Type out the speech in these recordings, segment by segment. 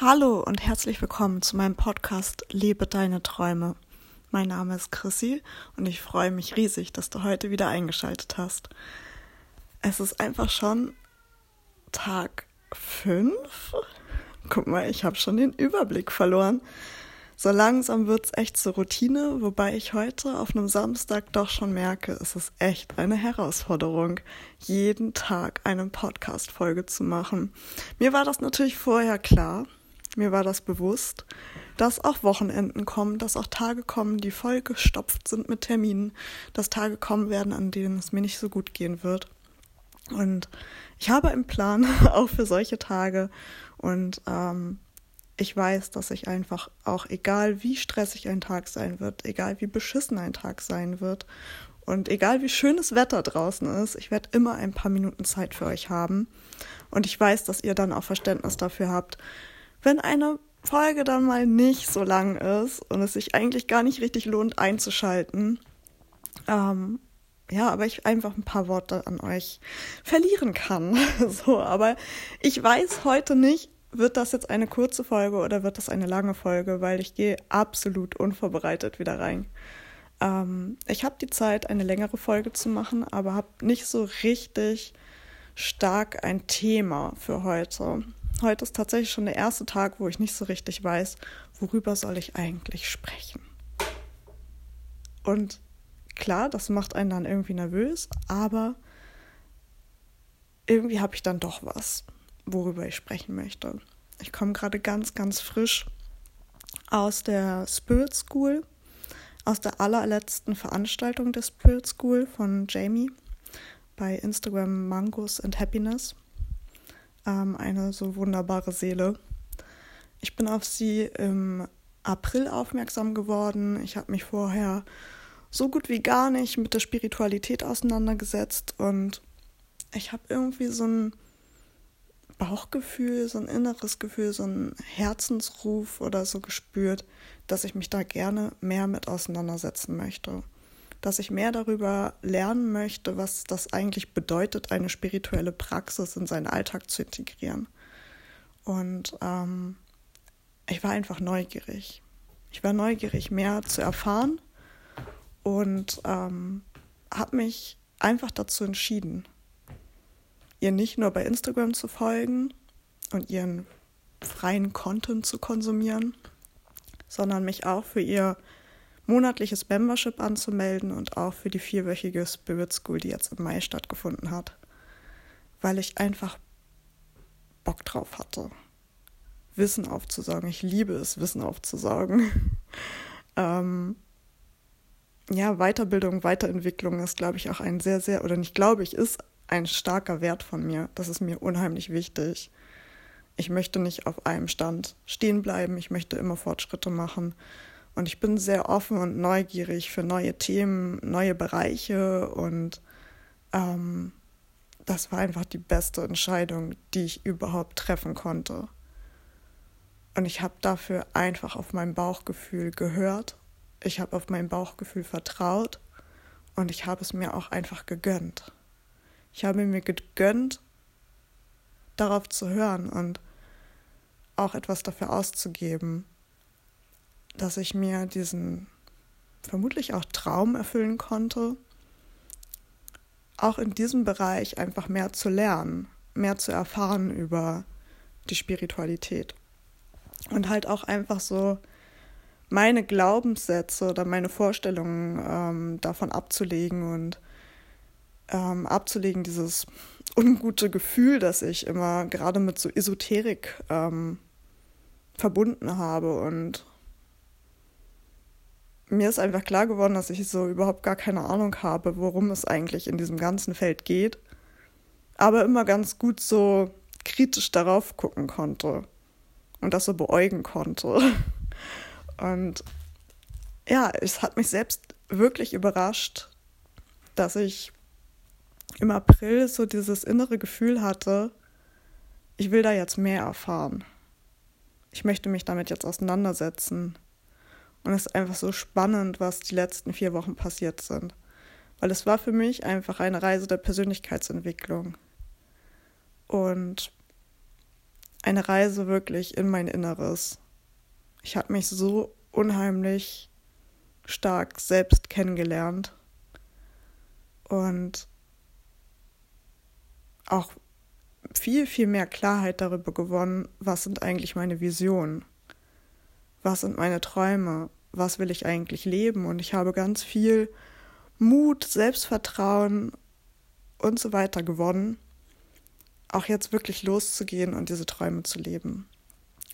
Hallo und herzlich willkommen zu meinem Podcast Lebe deine Träume. Mein Name ist Chrissy und ich freue mich riesig, dass du heute wieder eingeschaltet hast. Es ist einfach schon Tag 5. Guck mal, ich habe schon den Überblick verloren. So langsam wird es echt zur Routine, wobei ich heute auf einem Samstag doch schon merke, es ist echt eine Herausforderung, jeden Tag eine Podcast-Folge zu machen. Mir war das natürlich vorher klar, mir war das bewusst, dass auch Wochenenden kommen, dass auch Tage kommen, die voll gestopft sind mit Terminen, dass Tage kommen werden, an denen es mir nicht so gut gehen wird. Und ich habe einen Plan auch für solche Tage und ähm, ich weiß, dass ich einfach auch, egal wie stressig ein Tag sein wird, egal wie beschissen ein Tag sein wird und egal wie schönes Wetter draußen ist, ich werde immer ein paar Minuten Zeit für euch haben. Und ich weiß, dass ihr dann auch Verständnis dafür habt, wenn eine Folge dann mal nicht so lang ist und es sich eigentlich gar nicht richtig lohnt einzuschalten. Ähm, ja, aber ich einfach ein paar Worte an euch verlieren kann. so, aber ich weiß heute nicht, wird das jetzt eine kurze Folge oder wird das eine lange Folge, weil ich gehe absolut unvorbereitet wieder rein. Ähm, ich habe die Zeit, eine längere Folge zu machen, aber habe nicht so richtig stark ein Thema für heute. Heute ist tatsächlich schon der erste Tag, wo ich nicht so richtig weiß, worüber soll ich eigentlich sprechen. Und klar, das macht einen dann irgendwie nervös, aber irgendwie habe ich dann doch was, worüber ich sprechen möchte. Ich komme gerade ganz, ganz frisch aus der Spirit School, aus der allerletzten Veranstaltung der Spirit School von Jamie bei Instagram Mangos and Happiness ähm, eine so wunderbare Seele. Ich bin auf sie im April aufmerksam geworden. Ich habe mich vorher so gut wie gar nicht mit der Spiritualität auseinandergesetzt und ich habe irgendwie so ein Bauchgefühl, so ein inneres Gefühl, so ein Herzensruf oder so gespürt, dass ich mich da gerne mehr mit auseinandersetzen möchte dass ich mehr darüber lernen möchte, was das eigentlich bedeutet, eine spirituelle Praxis in seinen Alltag zu integrieren. Und ähm, ich war einfach neugierig. Ich war neugierig, mehr zu erfahren und ähm, habe mich einfach dazu entschieden, ihr nicht nur bei Instagram zu folgen und ihren freien Content zu konsumieren, sondern mich auch für ihr monatliches Membership anzumelden und auch für die vierwöchige Spirit School, die jetzt im Mai stattgefunden hat, weil ich einfach Bock drauf hatte, Wissen aufzusaugen. Ich liebe es, Wissen aufzusaugen. ähm, ja, Weiterbildung, Weiterentwicklung ist, glaube ich, auch ein sehr, sehr, oder nicht glaube ich, ist ein starker Wert von mir. Das ist mir unheimlich wichtig. Ich möchte nicht auf einem Stand stehen bleiben. Ich möchte immer Fortschritte machen. Und ich bin sehr offen und neugierig für neue Themen, neue Bereiche und ähm, das war einfach die beste Entscheidung, die ich überhaupt treffen konnte. Und ich habe dafür einfach auf mein Bauchgefühl gehört. Ich habe auf mein Bauchgefühl vertraut und ich habe es mir auch einfach gegönnt. Ich habe mir gegönnt, darauf zu hören und auch etwas dafür auszugeben dass ich mir diesen vermutlich auch Traum erfüllen konnte, auch in diesem Bereich einfach mehr zu lernen, mehr zu erfahren über die Spiritualität. Und halt auch einfach so meine Glaubenssätze oder meine Vorstellungen ähm, davon abzulegen und ähm, abzulegen, dieses ungute Gefühl, das ich immer gerade mit so Esoterik ähm, verbunden habe und mir ist einfach klar geworden, dass ich so überhaupt gar keine Ahnung habe, worum es eigentlich in diesem ganzen Feld geht, aber immer ganz gut so kritisch darauf gucken konnte und das so beäugen konnte. Und ja, es hat mich selbst wirklich überrascht, dass ich im April so dieses innere Gefühl hatte, ich will da jetzt mehr erfahren. Ich möchte mich damit jetzt auseinandersetzen. Und es ist einfach so spannend, was die letzten vier Wochen passiert sind. Weil es war für mich einfach eine Reise der Persönlichkeitsentwicklung. Und eine Reise wirklich in mein Inneres. Ich habe mich so unheimlich stark selbst kennengelernt und auch viel, viel mehr Klarheit darüber gewonnen, was sind eigentlich meine Visionen, was sind meine Träume, was will ich eigentlich leben. Und ich habe ganz viel Mut, Selbstvertrauen und so weiter gewonnen, auch jetzt wirklich loszugehen und diese Träume zu leben.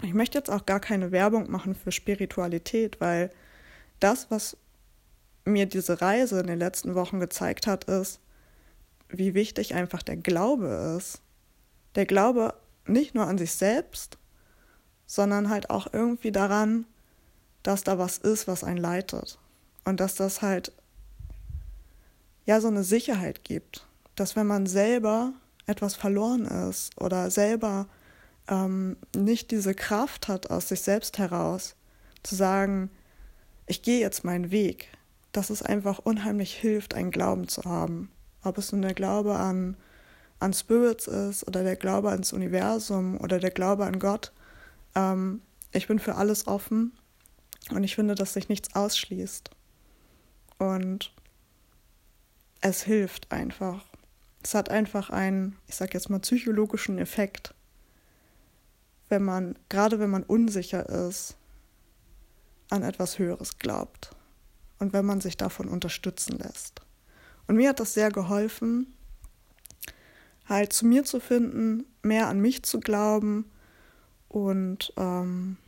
Ich möchte jetzt auch gar keine Werbung machen für Spiritualität, weil das, was mir diese Reise in den letzten Wochen gezeigt hat, ist, wie wichtig einfach der Glaube ist. Der Glaube nicht nur an sich selbst, sondern halt auch irgendwie daran, dass da was ist, was einen leitet. Und dass das halt ja so eine Sicherheit gibt, dass wenn man selber etwas verloren ist oder selber ähm, nicht diese Kraft hat aus sich selbst heraus, zu sagen, ich gehe jetzt meinen Weg, dass es einfach unheimlich hilft, einen Glauben zu haben. Ob es nun der Glaube an, an Spirits ist oder der Glaube ans Universum oder der Glaube an Gott. Ähm, ich bin für alles offen und ich finde, dass sich nichts ausschließt. Und es hilft einfach. Es hat einfach einen, ich sag jetzt mal, psychologischen Effekt. Wenn man, gerade wenn man unsicher ist, an etwas Höheres glaubt und wenn man sich davon unterstützen lässt. Und mir hat das sehr geholfen, halt zu mir zu finden, mehr an mich zu glauben und ähm,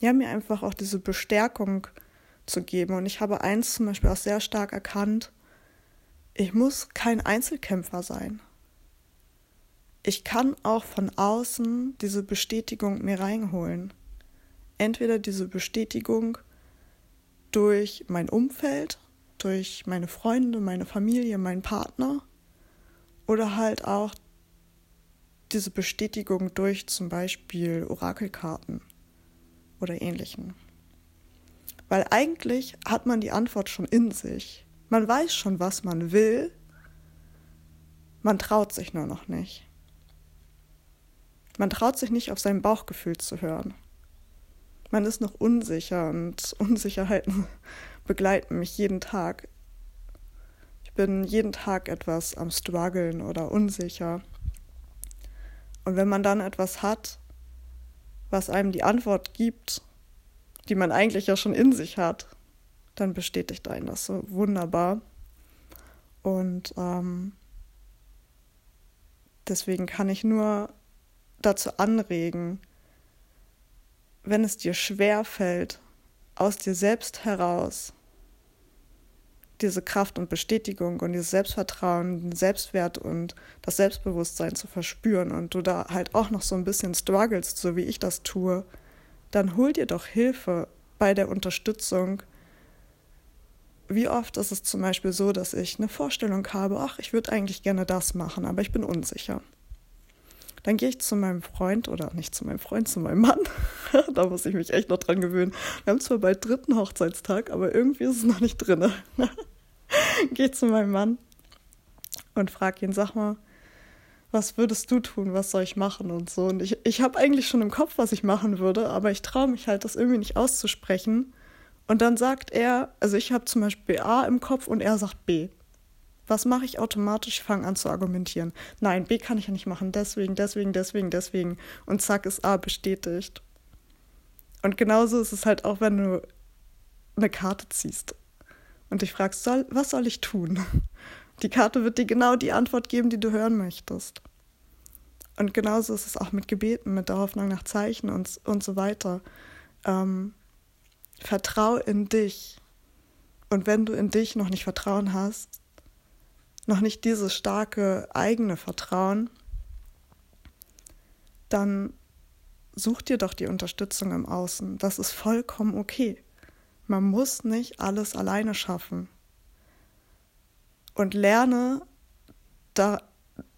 ja, mir einfach auch diese Bestärkung zu geben. Und ich habe eins zum Beispiel auch sehr stark erkannt, ich muss kein Einzelkämpfer sein. Ich kann auch von außen diese Bestätigung mir reinholen. Entweder diese Bestätigung durch mein Umfeld, durch meine Freunde, meine Familie, meinen Partner oder halt auch diese Bestätigung durch zum Beispiel Orakelkarten oder ähnlichen. Weil eigentlich hat man die Antwort schon in sich. Man weiß schon, was man will. Man traut sich nur noch nicht. Man traut sich nicht auf sein Bauchgefühl zu hören man ist noch unsicher und Unsicherheiten begleiten mich jeden Tag. Ich bin jeden Tag etwas am struggeln oder unsicher. Und wenn man dann etwas hat, was einem die Antwort gibt, die man eigentlich ja schon in sich hat, dann bestätigt einen das so wunderbar. Und ähm, deswegen kann ich nur dazu anregen, wenn es dir schwer fällt, aus dir selbst heraus diese Kraft und Bestätigung und dieses Selbstvertrauen, den Selbstwert und das Selbstbewusstsein zu verspüren und du da halt auch noch so ein bisschen strugglest, so wie ich das tue, dann hol dir doch Hilfe bei der Unterstützung. Wie oft ist es zum Beispiel so, dass ich eine Vorstellung habe, ach, ich würde eigentlich gerne das machen, aber ich bin unsicher. Dann gehe ich zu meinem Freund oder nicht zu meinem Freund, zu meinem Mann. da muss ich mich echt noch dran gewöhnen. Wir haben zwar bald dritten Hochzeitstag, aber irgendwie ist es noch nicht drin. gehe zu meinem Mann und frage ihn, sag mal, was würdest du tun, was soll ich machen und so. Und ich, ich habe eigentlich schon im Kopf, was ich machen würde, aber ich traue mich halt, das irgendwie nicht auszusprechen. Und dann sagt er, also ich habe zum Beispiel A im Kopf und er sagt B. Was mache ich automatisch? Ich fange an zu argumentieren. Nein, B kann ich ja nicht machen. Deswegen, deswegen, deswegen, deswegen. Und zack ist A bestätigt. Und genauso ist es halt auch, wenn du eine Karte ziehst und dich fragst, soll, was soll ich tun? Die Karte wird dir genau die Antwort geben, die du hören möchtest. Und genauso ist es auch mit Gebeten, mit der Hoffnung nach Zeichen und, und so weiter. Ähm, vertrau in dich. Und wenn du in dich noch nicht Vertrauen hast, noch nicht dieses starke eigene Vertrauen, dann such dir doch die Unterstützung im Außen. Das ist vollkommen okay. Man muss nicht alles alleine schaffen. Und lerne da,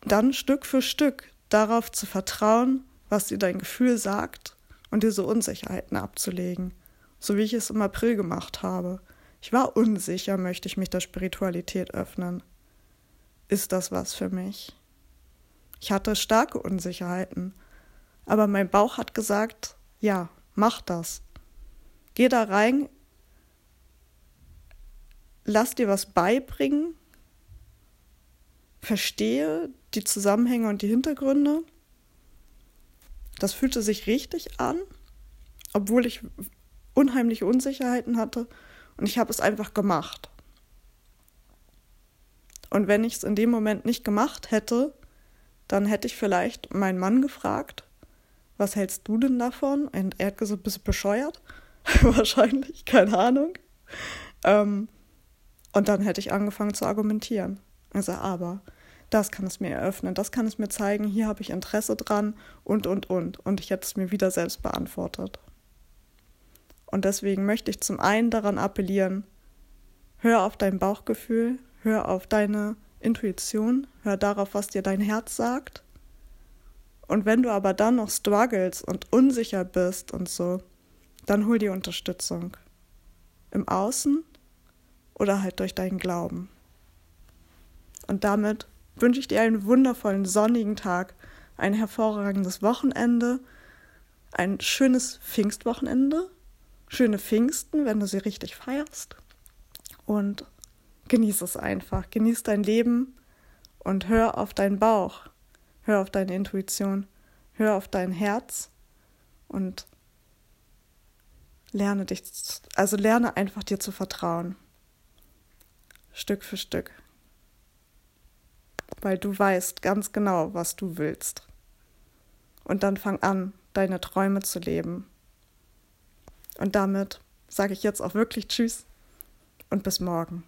dann Stück für Stück darauf zu vertrauen, was dir dein Gefühl sagt und diese Unsicherheiten abzulegen. So wie ich es im April gemacht habe. Ich war unsicher, möchte ich mich der Spiritualität öffnen ist das was für mich? Ich hatte starke Unsicherheiten, Aber mein Bauch hat gesagt, ja, mach das. Geh da rein, lass dir was beibringen, verstehe die Zusammenhänge und die Hintergründe. Das fühlte sich richtig an, obwohl ich unheimliche Unsicherheiten hatte und ich habe es einfach gemacht. Und wenn ich es in dem Moment nicht gemacht hätte, dann hätte ich vielleicht meinen Mann gefragt, was hältst du denn davon? Und er hat gesagt, bist du bescheuert? Wahrscheinlich, keine Ahnung. Ähm, und dann hätte ich angefangen zu argumentieren. Also, aber das kann es mir eröffnen, das kann es mir zeigen, hier habe ich Interesse dran und, und, und. Und ich hätte es mir wieder selbst beantwortet. Und deswegen möchte ich zum einen daran appellieren, hör auf dein Bauchgefühl, hör auf deine Intuition, hör darauf, was dir dein Herz sagt. Und wenn du aber dann noch struggles und unsicher bist und so, dann hol dir Unterstützung. Im Außen oder halt durch deinen Glauben. Und damit wünsche ich dir einen wundervollen sonnigen Tag, ein hervorragendes Wochenende, ein schönes Pfingstwochenende schöne Pfingsten, wenn du sie richtig feierst. Und genieß es einfach. Genieß dein Leben und hör auf deinen Bauch. Hör auf deine Intuition. Hör auf dein Herz und lerne dich, also lerne einfach dir zu vertrauen. Stück für Stück. Weil du weißt ganz genau, was du willst. Und dann fang an, deine Träume zu leben und damit sage ich jetzt auch wirklich Tschüss und bis morgen.